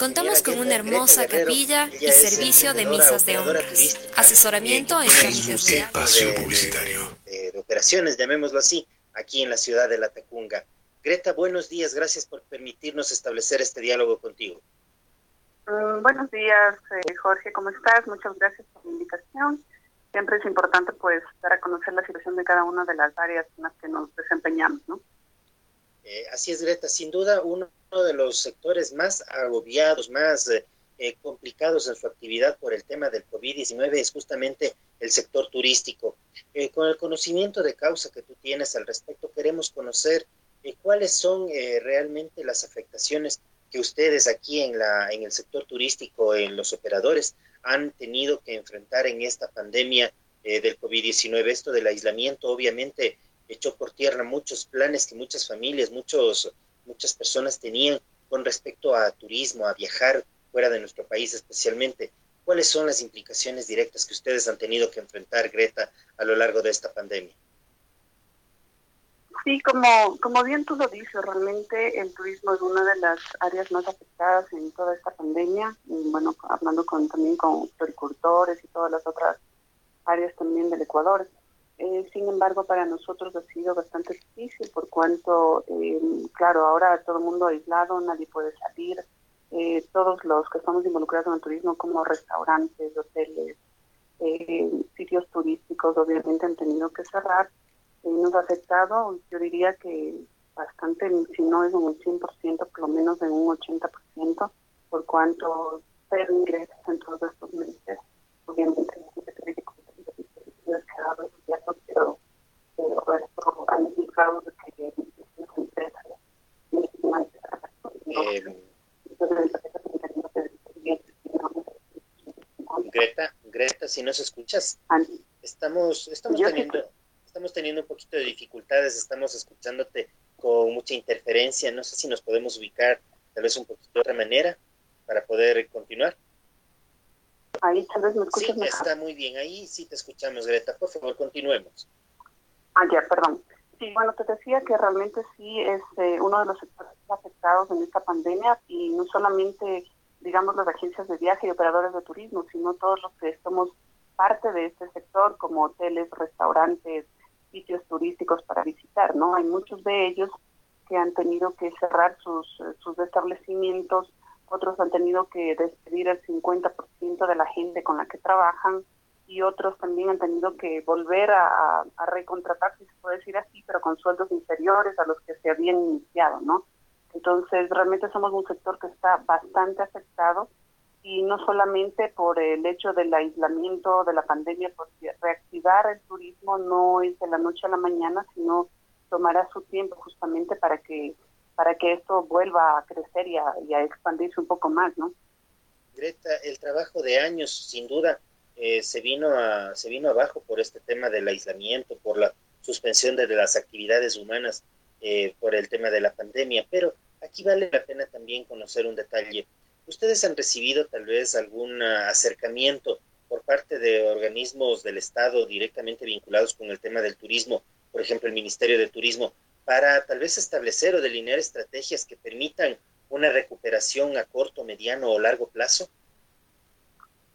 Contamos con una hermosa capilla y servicio de misas de honras, asesoramiento en trámites de espacio publicitario de, operaciones, llamémoslo así, aquí en la ciudad de La Tacunga. Greta, buenos días, gracias por permitirnos establecer este diálogo contigo. Mm, buenos días, eh, Jorge, ¿cómo estás? Muchas gracias por la invitación. Siempre es importante pues dar a conocer la situación de cada una de las áreas en las que nos desempeñamos, ¿no? Eh, así es, Greta, sin duda uno de los sectores más agobiados, más eh, eh, complicados en su actividad por el tema del COVID-19 es justamente el sector turístico. con el conocimiento de causa que tú tienes al respecto, queremos conocer cuáles son realmente las afectaciones que ustedes aquí en, la, en el sector turístico, en los operadores, han tenido que enfrentar en esta pandemia del COVID-19. Esto del aislamiento, obviamente, echó por tierra muchos planes que muchas familias, muchos, muchas personas tenían con respecto a turismo, a viajar fuera de nuestro país especialmente. ¿Cuáles son las implicaciones directas que ustedes han tenido que enfrentar, Greta, a lo largo de esta pandemia? Sí, como, como bien tú lo dices, realmente el turismo es una de las áreas más afectadas en toda esta pandemia. Y bueno, hablando con, también con agricultores y todas las otras áreas también del Ecuador. Eh, sin embargo, para nosotros ha sido bastante difícil por cuanto, eh, claro, ahora todo el mundo aislado, nadie puede salir. Eh, todos los que estamos involucrados en el turismo, como restaurantes, hoteles, sitios turísticos, obviamente han tenido que cerrar. nos ha afectado, yo diría que bastante, si no es un 100%, por lo menos en un 80%, por cuanto ser ingresos en todos estos meses. Obviamente, Greta, Greta, si nos escuchas, estamos, estamos teniendo, estamos teniendo un poquito de dificultades, estamos escuchándote con mucha interferencia, no sé si nos podemos ubicar tal vez un poquito de otra manera para poder continuar. Ahí tal vez me escuchas Sí, está muy bien, ahí sí te escuchamos, Greta, por favor, continuemos. Ah, ya, perdón. Sí, bueno, te decía que realmente sí es eh, uno de los sectores afectados en esta pandemia y no solamente, digamos, las agencias de viaje y operadores de turismo, sino todos los que somos parte de este sector, como hoteles, restaurantes, sitios turísticos para visitar, ¿no? Hay muchos de ellos que han tenido que cerrar sus, sus establecimientos, otros han tenido que despedir el 50% de la gente con la que trabajan, y otros también han tenido que volver a, a, recontratar, si se puede decir así, pero con sueldos inferiores a los que se habían iniciado, ¿no? Entonces, realmente somos un sector que está bastante afectado y no solamente por el hecho del aislamiento de la pandemia, porque reactivar el turismo no es de la noche a la mañana, sino tomará su tiempo justamente para que para que esto vuelva a crecer y a, y a expandirse un poco más, ¿no? Greta, el trabajo de años, sin duda, eh, se, vino a, se vino abajo por este tema del aislamiento, por la suspensión de, las actividades humanas, eh, por el tema de la pandemia. Pero aquí vale la pena también conocer un detalle. ¿Ustedes han recibido tal vez algún acercamiento por parte de organismos del Estado directamente vinculados con el tema del turismo, por ejemplo el Ministerio de Turismo, para tal vez establecer o delinear estrategias que permitan una recuperación a corto, mediano o largo plazo?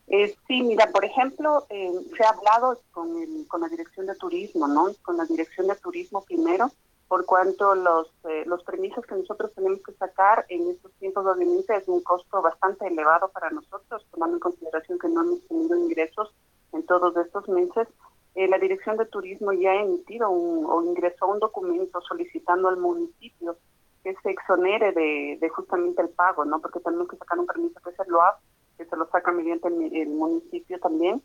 Eh, sí, mira, por ejemplo, eh, se ha hablado con, el, con la Dirección de Turismo, ¿no? Con la Dirección de Turismo primero, por cuanto los, eh, los permisos que nosotros tenemos que sacar en estos tiempos obviamente es un costo bastante elevado para nosotros, tomando en consideración que no hemos tenido ingresos en todos estos meses. Dirección de Turismo ya ha emitido un, o ingresó un documento solicitando al municipio que se exonere de, de justamente el pago, ¿no? Porque tenemos que sacar un permiso que es el LOAP que se lo saca mediante el, municipio también,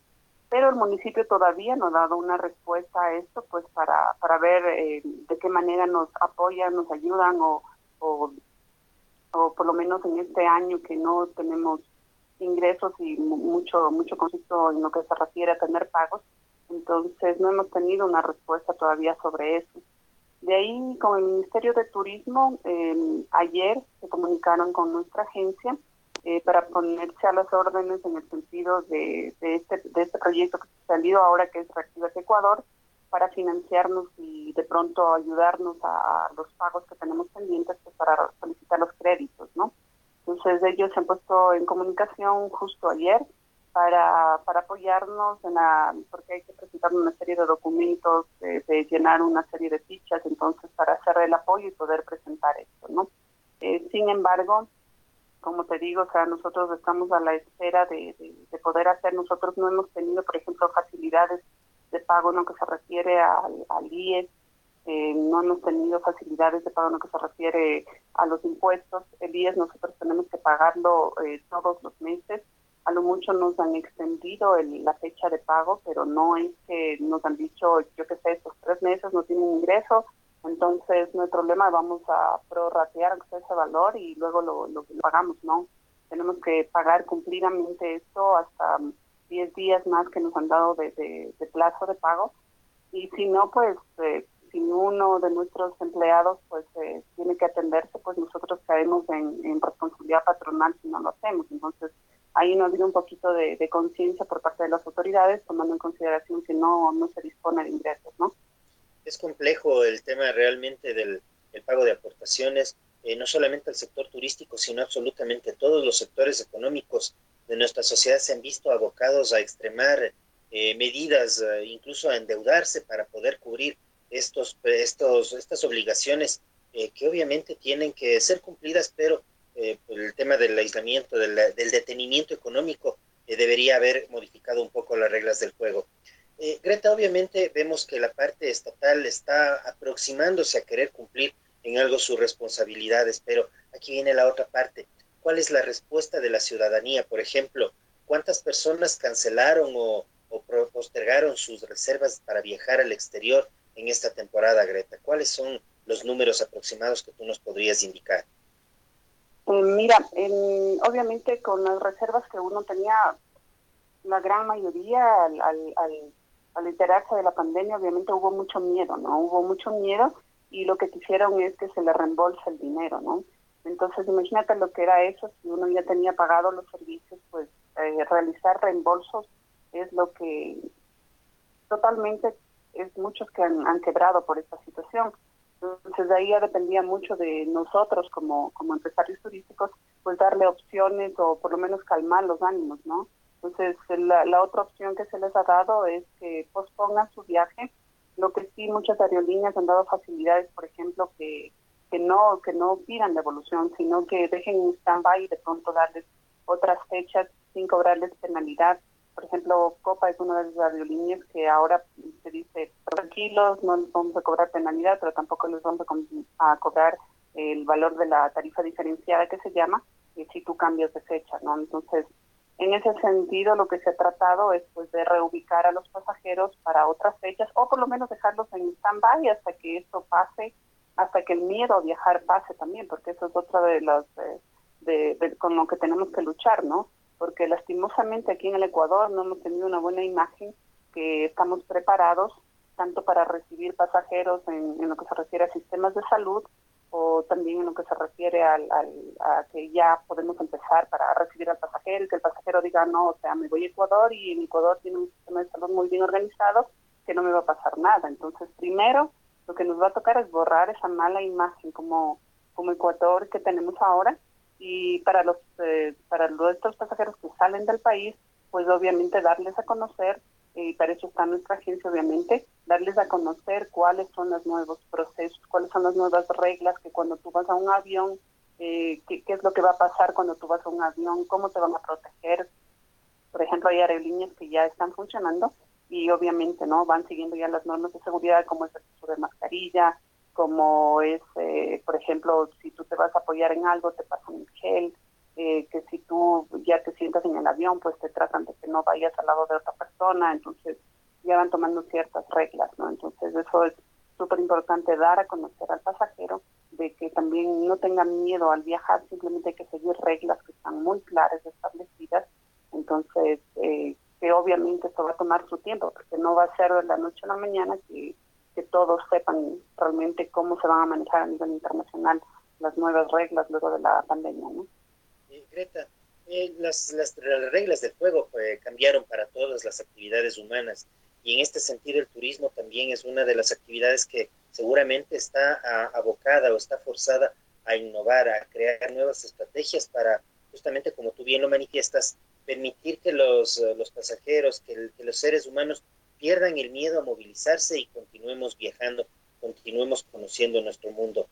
pero el municipio todavía no ha dado una respuesta a esto, pues para, para ver eh, de qué manera nos apoyan, nos ayudan o, o, por lo menos en este año que no tenemos ingresos y mucho mucho conflicto en lo que se refiere a tener pagos, entonces no hemos tenido una respuesta todavía sobre eso. De ahí, con el Ministerio de Turismo, eh, ayer se comunicaron con nuestra agencia eh, para ponerse a las órdenes en el sentido de, de, este, de este proyecto que ha salido ahora, que es Reactivas Ecuador, para financiarnos y de pronto ayudarnos a los pagos que tenemos pendientes pues, para solicitar los créditos, ¿no? Entonces ellos se han puesto en comunicación justo ayer para, para apoyarnos en la, porque hay que presentar una serie de documentos, de, llenar una serie de fichas, entonces para hacer el apoyo y poder presentar esto, ¿no? Eh, sin embargo, como te digo, o sea, nosotros estamos a la espera de, de, poder hacer, nosotros no hemos tenido, por ejemplo, facilidades de pago en lo que se refiere al, al IES, eh, no hemos tenido facilidades de pago en lo que se refiere a los impuestos. El IES nosotros tenemos que pagarlo eh, todos los meses. A lo mucho nos han extendido la fecha de pago, pero no es que nos han dicho, yo qué sé, estos tres meses no tienen ingreso, entonces no hay problema, vamos a prorratear ese valor y luego lo, pagamos, ¿no? Tenemos que pagar cumplidamente esto hasta 10 días más que nos han dado de, plazo de pago. Y si no, pues eh, si uno de nuestros empleados pues eh, tiene que atenderse, pues nosotros caemos en, responsabilidad patronal si no lo hacemos. Entonces, ahí nos dio un poquito de, conciencia por parte de las autoridades, tomando en consideración que no, no se dispone de ingresos, ¿no? Es complejo el tema realmente del pago de aportaciones, eh, no solamente al sector turístico, sino absolutamente todos los sectores económicos de nuestra sociedad se han visto abocados a extremar eh, medidas, incluso a endeudarse para poder cubrir estos, estos, estas obligaciones eh, que obviamente tienen que ser cumplidas, pero eh, el tema del aislamiento, del, detenimiento económico, eh, debería haber modificado un poco las reglas del juego. Greta, obviamente vemos que la parte estatal está aproximándose a querer cumplir en algo sus responsabilidades, pero aquí viene la otra parte. ¿Cuál es la respuesta de la ciudadanía? Por ejemplo, ¿cuántas personas cancelaron o, o postergaron sus reservas para viajar al exterior en esta temporada, Greta? ¿Cuáles son los números aproximados que tú nos podrías indicar? Mira, obviamente con las reservas que uno tenía, la gran mayoría al, al, al, enterarse de la pandemia, obviamente hubo mucho miedo, ¿no? Hubo mucho miedo y lo que quisieron es que se le reembolse el dinero, ¿no? Entonces, imagínate lo que era eso, si uno ya tenía pagado los servicios, pues eh, realizar reembolsos es lo que totalmente es muchos que han, quebrado por esta situación. Entonces ahí ya dependía mucho de nosotros como, como empresarios turísticos, pues darle opciones o por lo menos calmar los ánimos, ¿no? Entonces la, la otra opción que se les ha dado es que pospongan su viaje. Lo que sí muchas aerolíneas han dado facilidades, por ejemplo, que, que no que no pidan devolución, sino que dejen un stand-by y de pronto darles otras fechas sin cobrarles penalidad por ejemplo, Copa es una de las aerolíneas que ahora se dice, tranquilos, no les vamos a cobrar penalidad, pero tampoco les vamos a, cobrar el valor de la tarifa diferenciada que se llama, si tú cambias de fecha, ¿no? Entonces, en ese sentido, lo que se ha tratado es pues de reubicar a los pasajeros para otras fechas o por lo menos dejarlos en stand-by hasta que esto pase, hasta que el miedo a viajar pase también, porque eso es otra de las de, con lo que tenemos que luchar, ¿no? Porque lastimosamente aquí en el Ecuador no hemos tenido una buena imagen, que estamos preparados tanto para recibir pasajeros en, lo que se refiere a sistemas de salud o también en lo que se refiere al, a que ya podemos empezar para recibir al pasajero y que el pasajero diga, no, o sea, me voy a Ecuador y en Ecuador tiene un sistema de salud muy bien organizado, que no me va a pasar nada. Entonces, primero, lo que nos va a tocar es borrar esa mala imagen como, como Ecuador que tenemos ahora y para los eh, para estos pasajeros que salen del país pues obviamente darles a conocer y para eso está nuestra agencia obviamente darles a conocer cuáles son los nuevos procesos cuáles son las nuevas reglas que cuando tú vas a un avión eh, qué, qué es lo que va a pasar cuando tú vas a un avión cómo te van a proteger. Por ejemplo hay aerolíneas que ya están funcionando y obviamente no van siguiendo ya las normas de seguridad como es el uso de mascarilla como es, eh, por ejemplo, si tú te vas a apoyar en algo, te pasan el gel, eh, que si tú ya te sientas en el avión, pues te tratan de que no vayas al lado de otra persona, entonces ya van tomando ciertas reglas, ¿no? Entonces eso es súper importante dar a conocer al pasajero de que también no tengan miedo al viajar, simplemente hay que seguir reglas que están muy claras, establecidas, entonces eh, que obviamente esto va a tomar su tiempo, porque no va a ser de la noche a la mañana que todos sepan realmente cómo se van a manejar a nivel internacional las nuevas reglas luego de la pandemia. ¿no? Greta, eh, las, las, reglas del juego eh, cambiaron para todas las actividades humanas y en este sentido el turismo también es una de las actividades que seguramente está abocada o está forzada a innovar, a crear nuevas estrategias para justamente como tú bien lo manifiestas, permitir que los, los pasajeros, que, los seres humanos pierdan el miedo a movilizarse y continuemos viajando, continuemos conociendo nuestro mundo.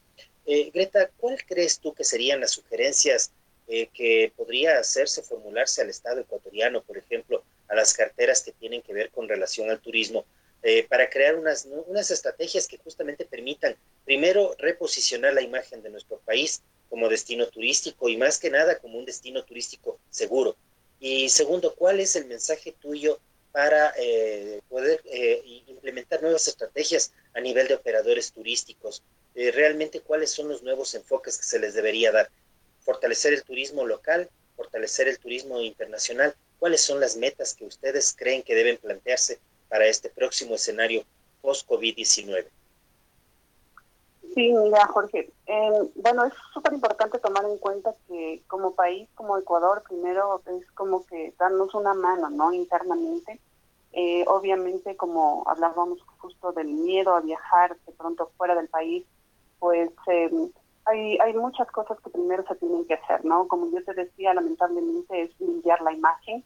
Eh, Greta, ¿cuál crees tú que serían las sugerencias eh, que podría hacerse, formularse al Estado ecuatoriano, por ejemplo, a las carteras que tienen que ver con relación al turismo, eh, para crear unas, unas estrategias que justamente permitan, primero, reposicionar la imagen de nuestro país como destino turístico y más que nada como un destino turístico seguro. Y segundo, ¿cuál es el mensaje tuyo para eh, poder implementar nuevas estrategias a nivel de operadores turísticos? realmente, ¿cuáles son los nuevos enfoques que se les debería dar? fortalecer el turismo local, fortalecer el turismo internacional. ¿Cuáles son las metas que ustedes creen que deben plantearse para este próximo escenario post-COVID-19? Sí, mira, Jorge. Eh, bueno, es súper importante tomar en cuenta que como país, como Ecuador, primero es como que darnos una mano, ¿no? Internamente. Eh, obviamente, como hablábamos justo del miedo a viajar de pronto fuera del país, pues eh, hay, hay muchas cosas que primero se tienen que hacer, ¿no? Como yo te decía, lamentablemente es limpiar la imagen,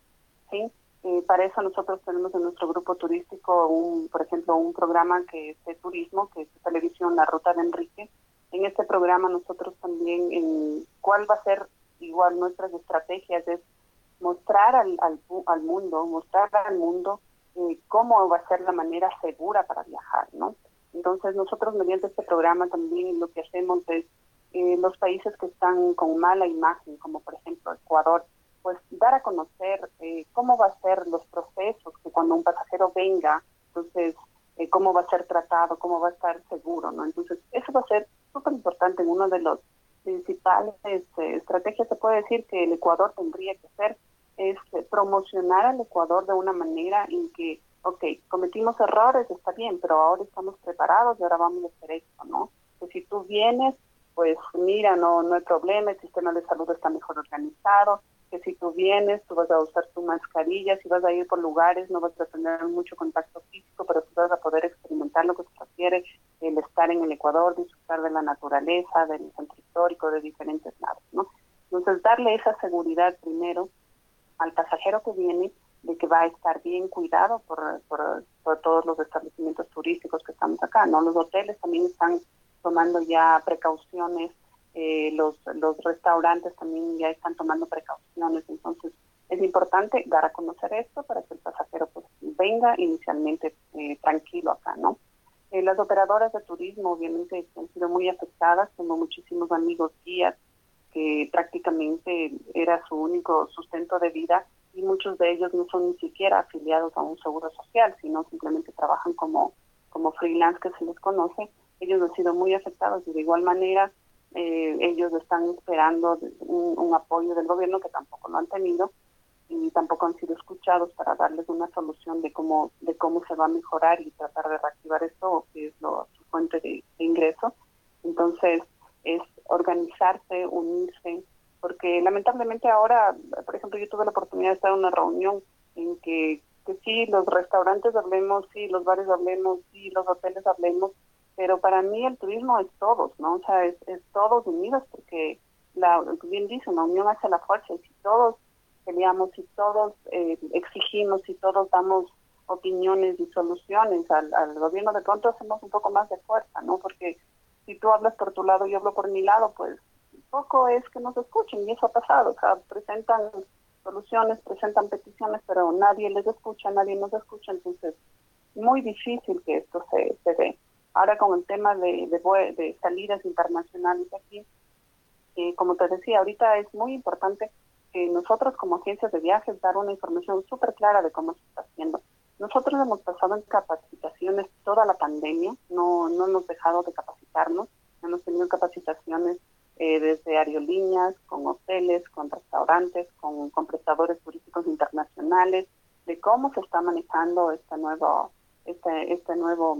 ¿sí? Eh, para eso nosotros tenemos en nuestro grupo turístico, un, por ejemplo, un programa que es de turismo, que es de televisión La Ruta de Enrique. En este programa nosotros también, en cuál va a ser igual nuestras estrategias, es mostrar al, al, al mundo, mostrar al mundo eh, cómo va a ser la manera segura para viajar, ¿no? Entonces nosotros mediante este programa también lo que hacemos es eh, los países que están con mala imagen, como por ejemplo Ecuador, pues dar a conocer eh, cómo va a ser los procesos, que cuando un pasajero venga, entonces eh, cómo va a ser tratado, cómo va a estar seguro, ¿no? Entonces eso va a ser súper importante en uno de los principales estrategias, se puede decir que el Ecuador tendría que hacer, es promocionar al Ecuador de una manera en que, ok, cometimos errores, está bien, pero ahora estamos preparados y ahora vamos a hacer esto, ¿no? Que si tú vienes pues mira, no, no hay problema, el sistema de salud está mejor organizado, que si tú vienes, tú vas a usar tu mascarilla, si vas a ir por lugares, no vas a tener mucho contacto físico, pero tú vas a poder experimentar lo que se refiere el estar en el Ecuador, disfrutar de la naturaleza, del centro histórico, de diferentes lados, ¿no? Entonces, darle esa seguridad primero al pasajero que viene de que va a estar bien cuidado por, por, por todos los establecimientos turísticos que estamos acá, ¿no? Los hoteles también están tomando ya precauciones, eh, los, los restaurantes también ya están tomando precauciones, entonces es importante dar a conocer esto para que el pasajero pues venga inicialmente eh, tranquilo acá, ¿no? Eh, las operadoras de turismo obviamente han sido muy afectadas, tengo muchísimos amigos guías que prácticamente era su único sustento de vida y muchos de ellos no son ni siquiera afiliados a un seguro social, sino simplemente trabajan como, como freelance que se les conoce. Ellos han sido muy afectados y de igual manera eh, ellos están esperando un, apoyo del gobierno que tampoco lo han tenido y tampoco han sido escuchados para darles una solución de cómo de cómo se va a mejorar y tratar de reactivar esto que es lo, su fuente de, ingreso. Entonces es organizarse unirse porque lamentablemente ahora por ejemplo yo tuve la oportunidad de estar en una reunión en que que sí los restaurantes hablemos sí los bares hablemos sí los hoteles hablemos pero para mí el turismo es todos, ¿no? O sea, es, todos unidos porque, la, bien dice, la unión hace la fuerza y si todos peleamos, si todos eh, exigimos, si todos damos opiniones y soluciones al, al gobierno, de pronto hacemos un poco más de fuerza, ¿no? Porque si tú hablas por tu lado y yo hablo por mi lado, pues poco es que nos escuchen y eso ha pasado, o sea, presentan soluciones, presentan peticiones, pero nadie les escucha, nadie nos escucha, entonces muy difícil que esto se, se dé. Ahora con el tema de, de, salidas internacionales aquí, eh, como te decía, ahorita es muy importante que nosotros como agencias de viajes dar una información súper clara de cómo se está haciendo. Nosotros hemos pasado en capacitaciones toda la pandemia, no, no hemos dejado de capacitarnos, hemos tenido capacitaciones eh, desde aerolíneas, con hoteles, con restaurantes, con, con prestadores turísticos internacionales, de cómo se está manejando este nuevo, este, este nuevo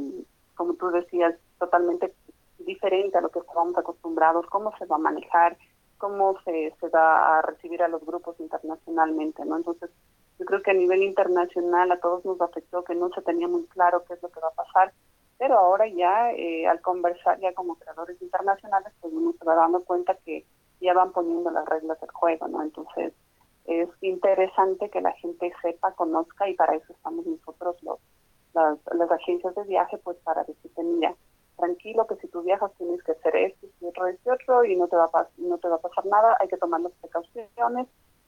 como tú decías, totalmente diferente a lo que estábamos acostumbrados, cómo se va a manejar, cómo se, se va a recibir a los grupos internacionalmente, ¿no? Entonces, yo creo que a nivel internacional a todos nos afectó que no se tenía muy claro qué es lo que va a pasar pero ahora ya eh, al conversar ya como creadores internacionales, pues uno se va dando cuenta que ya van poniendo las reglas del juego, ¿no? Entonces es interesante que la gente sepa, conozca y para eso estamos nosotros los las, agencias de viaje, pues para decirte, mira, tranquilo que si tú viajas tienes que hacer esto y otro, y otro y no te va a, no te va a pasar nada, hay que tomar las precauciones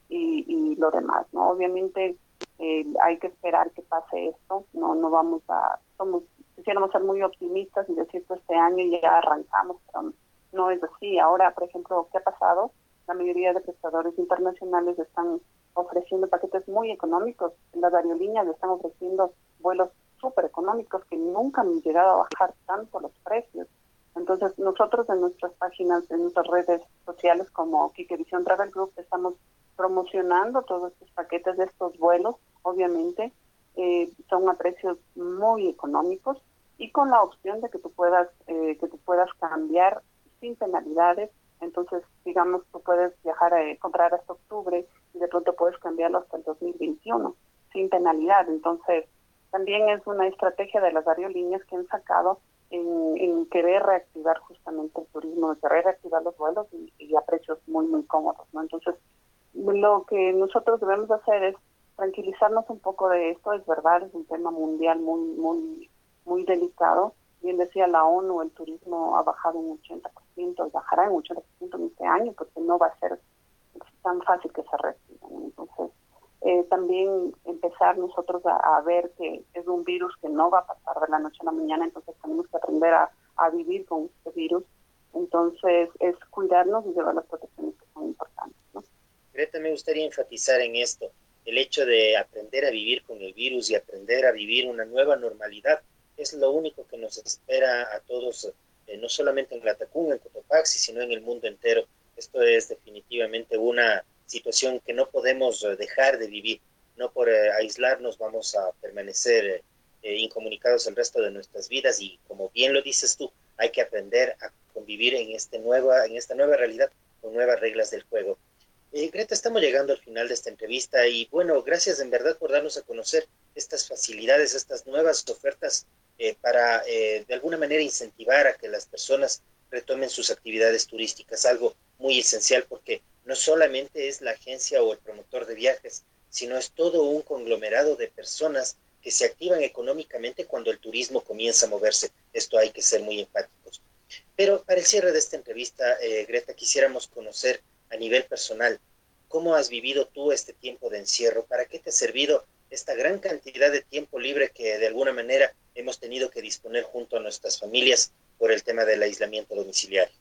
y, y lo demás, ¿no? Obviamente eh, hay que esperar que pase esto, no no vamos a, somos, quisiéramos ser muy optimistas y decir que este año ya arrancamos, pero no es así. Ahora, por ejemplo, ¿qué ha pasado? La mayoría de prestadores internacionales están ofreciendo paquetes muy económicos. Las aerolíneas están ofreciendo vuelos súper económicos que nunca han llegado a bajar tanto los precios. Entonces, nosotros en nuestras páginas, en nuestras redes sociales como Kike Vision Travel Group, estamos promocionando todos estos paquetes de estos vuelos, obviamente, eh, son a precios muy económicos y con la opción de que tú puedas eh, que tú puedas cambiar sin penalidades. Entonces, digamos, tú puedes viajar a comprar hasta octubre y de pronto puedes cambiarlo hasta el 2021 sin penalidad. Entonces, también es una estrategia de las aerolíneas que han sacado en, querer reactivar justamente el turismo, de querer reactivar los vuelos y, a precios muy, muy cómodos. ¿no? Entonces, lo que nosotros debemos hacer es tranquilizarnos un poco de esto, es verdad, es un tema mundial muy, muy, muy delicado. Bien decía la ONU, el turismo ha bajado un 80%, bajará un 80% en este año, porque no va a ser tan fácil que se reactive. Entonces, eh, también empezar nosotros a, ver que es un virus que no va a pasar de la noche a la mañana, entonces tenemos que aprender a, a vivir con este virus. Entonces, es cuidarnos y llevar las protecciones que son importantes. ¿no? Greta, me gustaría enfatizar en esto el hecho de aprender a vivir con el virus y aprender a vivir una nueva normalidad es lo único que nos espera a todos, eh, no solamente en Latacunga, en Cotopaxi, sino en el mundo entero. Esto es definitivamente una situación que no podemos eh, dejar de vivir. No por eh, aislarnos vamos a permanecer incomunicados el resto de nuestras vidas y como bien lo dices tú, hay que aprender a convivir en, este nueva, en esta nueva realidad con nuevas reglas del juego. Eh, Greta, estamos llegando al final de esta entrevista y bueno, gracias en verdad por darnos a conocer estas facilidades, estas nuevas ofertas eh, para eh, de alguna manera incentivar a que las personas retomen sus actividades turísticas, algo muy esencial porque no solamente es la agencia o el promotor de viajes, sino es todo un conglomerado de personas que se activan económicamente cuando el turismo comienza a moverse. Esto hay que ser muy empáticos. Pero para el cierre de esta entrevista, Greta, quisiéramos conocer a nivel personal, ¿cómo has vivido tú este tiempo de encierro? ¿Para qué te ha servido esta gran cantidad de tiempo libre que de alguna manera hemos tenido que disponer junto a nuestras familias por el tema del aislamiento domiciliario?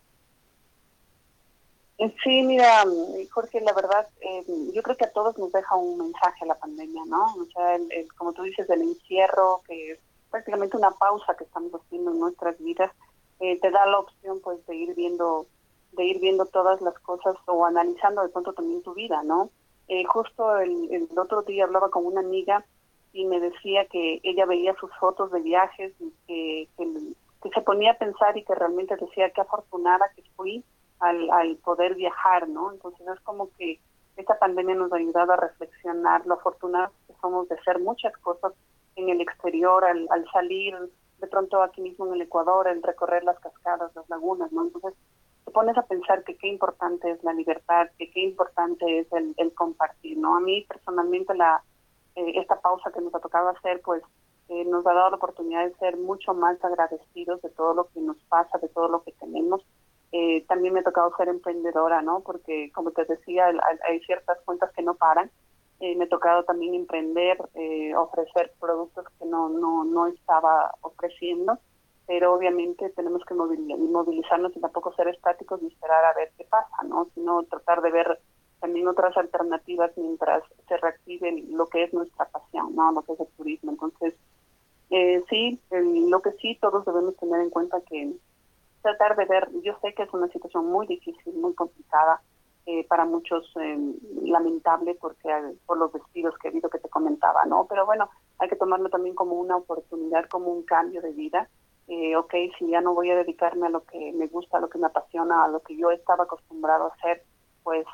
Sí, mira, Jorge, la verdad, eh, yo creo que a todos nos deja un mensaje la pandemia, ¿no? O sea, como tú dices, el encierro, que es prácticamente una pausa que estamos haciendo en nuestras vidas, eh, te da la opción pues de ir viendo de ir viendo todas las cosas o analizando de pronto también tu vida, ¿no? Eh, justo el, el, otro día hablaba con una amiga y me decía que ella veía sus fotos de viajes y que, que, se ponía a pensar y que realmente decía qué afortunada que fui al, al poder viajar, ¿no? Entonces es como que esta pandemia nos ha ayudado a reflexionar lo afortunados que somos de hacer muchas cosas en el exterior, al, al salir de pronto aquí mismo en el Ecuador, en recorrer las cascadas, las lagunas, ¿no? Entonces te pones a pensar que qué importante es la libertad, que qué importante es el, compartir, ¿no? A mí personalmente la eh, esta pausa que nos ha tocado hacer, pues eh, nos ha dado la oportunidad de ser mucho más agradecidos de todo lo que nos pasa, de todo lo que tenemos. Eh, también me ha tocado ser emprendedora, ¿no? Porque, como te decía, hay ciertas cuentas que no paran. me ha tocado también emprender, ofrecer productos que no, no, no estaba ofreciendo pero obviamente tenemos que movilizarnos y tampoco ser estáticos y esperar a ver qué pasa, ¿no? Sino tratar de ver también otras alternativas mientras se reactive lo que es nuestra pasión, ¿no? Lo que es el turismo. Entonces, eh, sí, lo que sí todos debemos tener en cuenta que tratar de ver, yo sé que es una situación muy difícil, muy complicada, eh, para muchos eh, lamentable porque por los despidos que he habido que te comentaba, ¿no? Pero bueno, hay que tomarlo también como una oportunidad, como un cambio de vida eh, ok, si ya no voy a dedicarme a lo que me gusta, a lo que me apasiona, a lo que yo estaba acostumbrado a hacer, pues,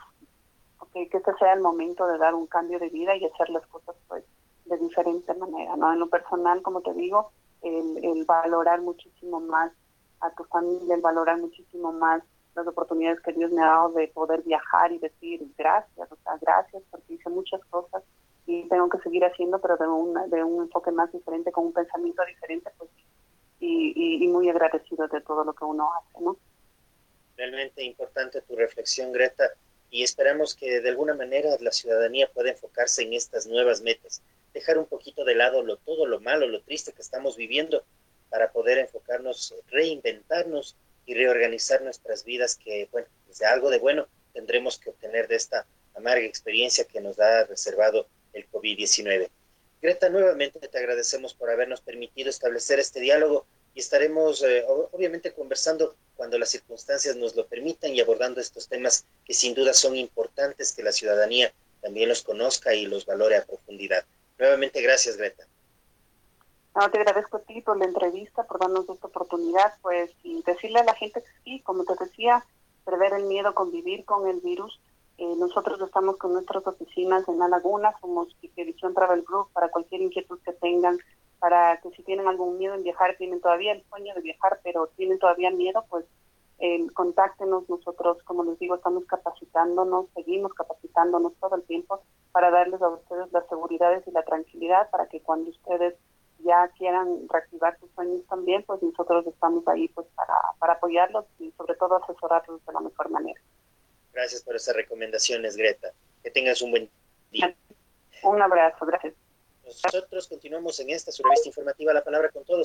ok, que este sea el momento de dar un cambio de vida y hacer las cosas, pues, de diferente manera, ¿no? En lo personal, como te digo, el, el valorar muchísimo más a tu familia, el valorar muchísimo más las oportunidades que Dios me ha dado de poder viajar y decir gracias, o sea, gracias porque hice muchas cosas y tengo que seguir haciendo, pero de, una, de un enfoque más diferente, con un pensamiento diferente, pues, y, y, muy agradecido de todo lo que uno hace, ¿no? Realmente importante tu reflexión, Greta, y esperamos que de alguna manera la ciudadanía pueda enfocarse en estas nuevas metas, dejar un poquito de lado lo, todo lo malo, lo triste que estamos viviendo, para poder enfocarnos, reinventarnos y reorganizar nuestras vidas, que, bueno, desde algo de bueno tendremos que obtener de esta amarga experiencia que nos ha reservado el COVID-19. Greta, nuevamente te agradecemos por habernos permitido establecer este diálogo y estaremos eh, obviamente conversando cuando las circunstancias nos lo permitan y abordando estos temas que sin duda son importantes que la ciudadanía también los conozca y los valore a profundidad. Nuevamente, gracias, Greta. No, te agradezco a ti por la entrevista, por darnos esta oportunidad, pues, y decirle a la gente que sí, como te decía, perder el miedo, convivir con el virus. Eh, nosotros estamos con nuestras oficinas en La Laguna, somos Edición Travel Group, para cualquier inquietud que tengan, para que si tienen algún miedo en viajar, tienen todavía el sueño de viajar, pero tienen todavía miedo, pues eh, contáctenos. Nosotros, como les digo, estamos capacitándonos, seguimos capacitándonos todo el tiempo para darles a ustedes las seguridades y la tranquilidad para que cuando ustedes ya quieran reactivar sus sueños también, pues nosotros estamos ahí pues para, para apoyarlos y sobre todo asesorarlos de la mejor manera. Gracias por esas recomendaciones, Greta. Que tengas un buen día. Un abrazo, gracias. Nosotros continuamos en esta su revista informativa La Palabra con Todos.